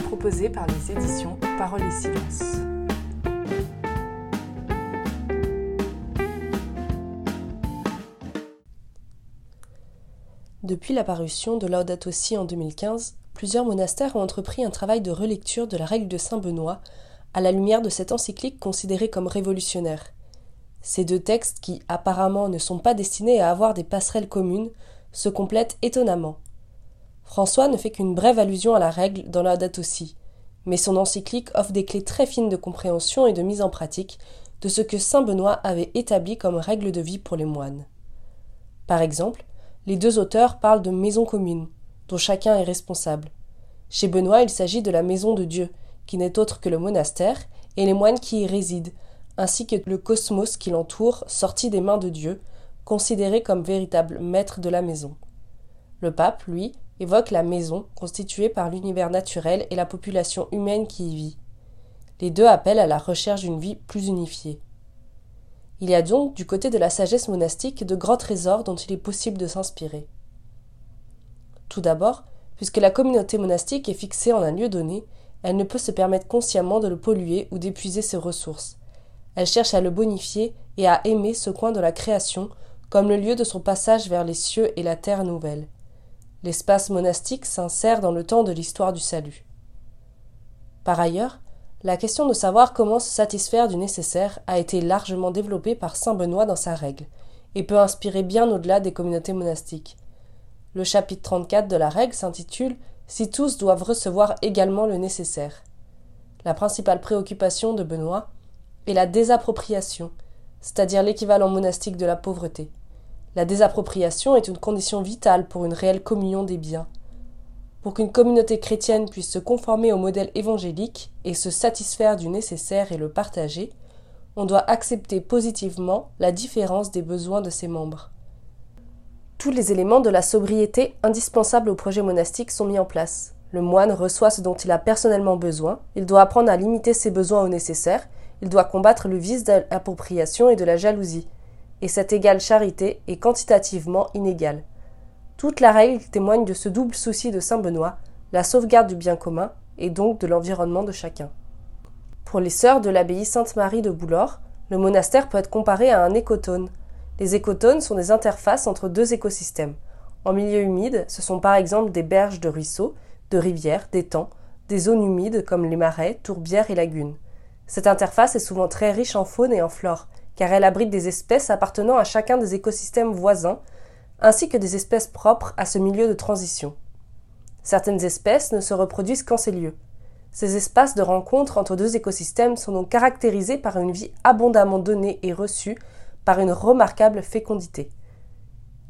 proposé par les éditions Parole et Silence. Depuis la parution de Laudato Si en 2015, plusieurs monastères ont entrepris un travail de relecture de la règle de Saint Benoît à la lumière de cette encyclique considérée comme révolutionnaire. Ces deux textes, qui apparemment ne sont pas destinés à avoir des passerelles communes, se complètent étonnamment. François ne fait qu'une brève allusion à la règle dans Laudato Si, mais son encyclique offre des clés très fines de compréhension et de mise en pratique de ce que saint Benoît avait établi comme règle de vie pour les moines. Par exemple, les deux auteurs parlent de maison commune, dont chacun est responsable. Chez Benoît, il s'agit de la maison de Dieu, qui n'est autre que le monastère, et les moines qui y résident, ainsi que le cosmos qui l'entoure, sorti des mains de Dieu, considéré comme véritable maître de la maison. Le pape, lui, évoque la maison, constituée par l'univers naturel et la population humaine qui y vit. Les deux appellent à la recherche d'une vie plus unifiée. Il y a donc, du côté de la sagesse monastique, de grands trésors dont il est possible de s'inspirer. Tout d'abord, puisque la communauté monastique est fixée en un lieu donné, elle ne peut se permettre consciemment de le polluer ou d'épuiser ses ressources. Elle cherche à le bonifier et à aimer ce coin de la création comme le lieu de son passage vers les cieux et la terre nouvelle. L'espace monastique s'insère dans le temps de l'histoire du salut. Par ailleurs, la question de savoir comment se satisfaire du nécessaire a été largement développée par saint Benoît dans sa règle, et peut inspirer bien au-delà des communautés monastiques. Le chapitre 34 de la règle s'intitule Si tous doivent recevoir également le nécessaire. La principale préoccupation de Benoît est la désappropriation, c'est-à-dire l'équivalent monastique de la pauvreté. La désappropriation est une condition vitale pour une réelle communion des biens. Pour qu'une communauté chrétienne puisse se conformer au modèle évangélique et se satisfaire du nécessaire et le partager, on doit accepter positivement la différence des besoins de ses membres. Tous les éléments de la sobriété indispensables au projet monastique sont mis en place. Le moine reçoit ce dont il a personnellement besoin, il doit apprendre à limiter ses besoins au nécessaire, il doit combattre le vice de l'appropriation et de la jalousie. Et cette égale charité est quantitativement inégale. Toute la règle témoigne de ce double souci de saint Benoît, la sauvegarde du bien commun et donc de l'environnement de chacun. Pour les sœurs de l'abbaye Sainte-Marie de Boulor, le monastère peut être comparé à un écotone. Les écotones sont des interfaces entre deux écosystèmes. En milieu humide, ce sont par exemple des berges de ruisseaux, de rivières, d'étangs, des zones humides comme les marais, tourbières et lagunes. Cette interface est souvent très riche en faune et en flore, car elle abrite des espèces appartenant à chacun des écosystèmes voisins, ainsi que des espèces propres à ce milieu de transition. Certaines espèces ne se reproduisent qu'en ces lieux. Ces espaces de rencontre entre deux écosystèmes sont donc caractérisés par une vie abondamment donnée et reçue par une remarquable fécondité.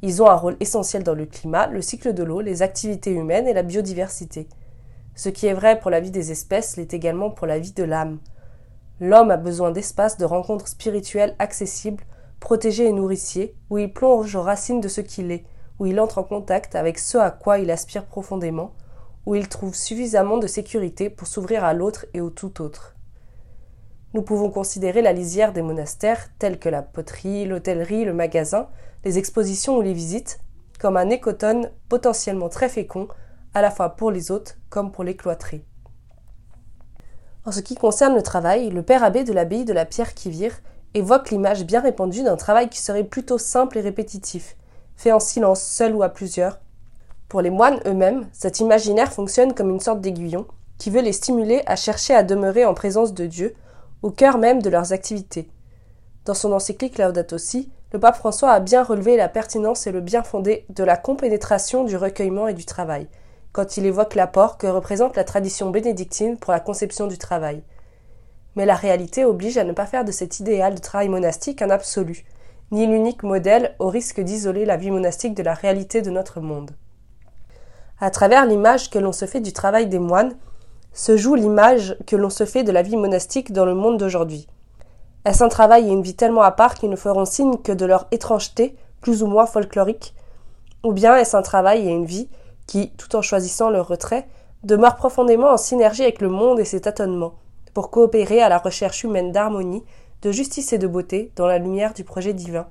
Ils ont un rôle essentiel dans le climat, le cycle de l'eau, les activités humaines et la biodiversité. Ce qui est vrai pour la vie des espèces l'est également pour la vie de l'âme. L'homme a besoin d'espaces de rencontres spirituelles accessibles protégé et nourricier, où il plonge aux racines de ce qu'il est, où il entre en contact avec ce à quoi il aspire profondément, où il trouve suffisamment de sécurité pour s'ouvrir à l'autre et au tout autre. Nous pouvons considérer la lisière des monastères, tels que la poterie, l'hôtellerie, le magasin, les expositions ou les visites, comme un écotone potentiellement très fécond, à la fois pour les hôtes comme pour les cloîtrés. En ce qui concerne le travail, le père abbé de l'abbaye de la Pierre-Quivire évoque l'image bien répandue d'un travail qui serait plutôt simple et répétitif, fait en silence, seul ou à plusieurs. Pour les moines eux-mêmes, cet imaginaire fonctionne comme une sorte d'aiguillon qui veut les stimuler à chercher à demeurer en présence de Dieu, au cœur même de leurs activités. Dans son encyclique Laudato Si, le pape François a bien relevé la pertinence et le bien fondé de la compénétration du recueillement et du travail, quand il évoque l'apport que représente la tradition bénédictine pour la conception du travail mais la réalité oblige à ne pas faire de cet idéal de travail monastique un absolu, ni l'unique modèle au risque d'isoler la vie monastique de la réalité de notre monde. À travers l'image que l'on se fait du travail des moines, se joue l'image que l'on se fait de la vie monastique dans le monde d'aujourd'hui. Est-ce un travail et une vie tellement à part qu'ils ne feront signe que de leur étrangeté, plus ou moins folklorique? Ou bien est-ce un travail et une vie qui, tout en choisissant leur retrait, demeurent profondément en synergie avec le monde et ses tâtonnements pour coopérer à la recherche humaine d'harmonie, de justice et de beauté dans la lumière du projet divin.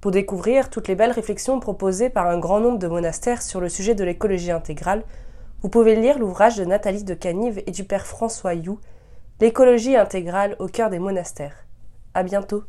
Pour découvrir toutes les belles réflexions proposées par un grand nombre de monastères sur le sujet de l'écologie intégrale, Vous pouvez lire l'ouvrage de Nathalie de Canive et du père François You, L'écologie intégrale au cœur des monastères. À bientôt.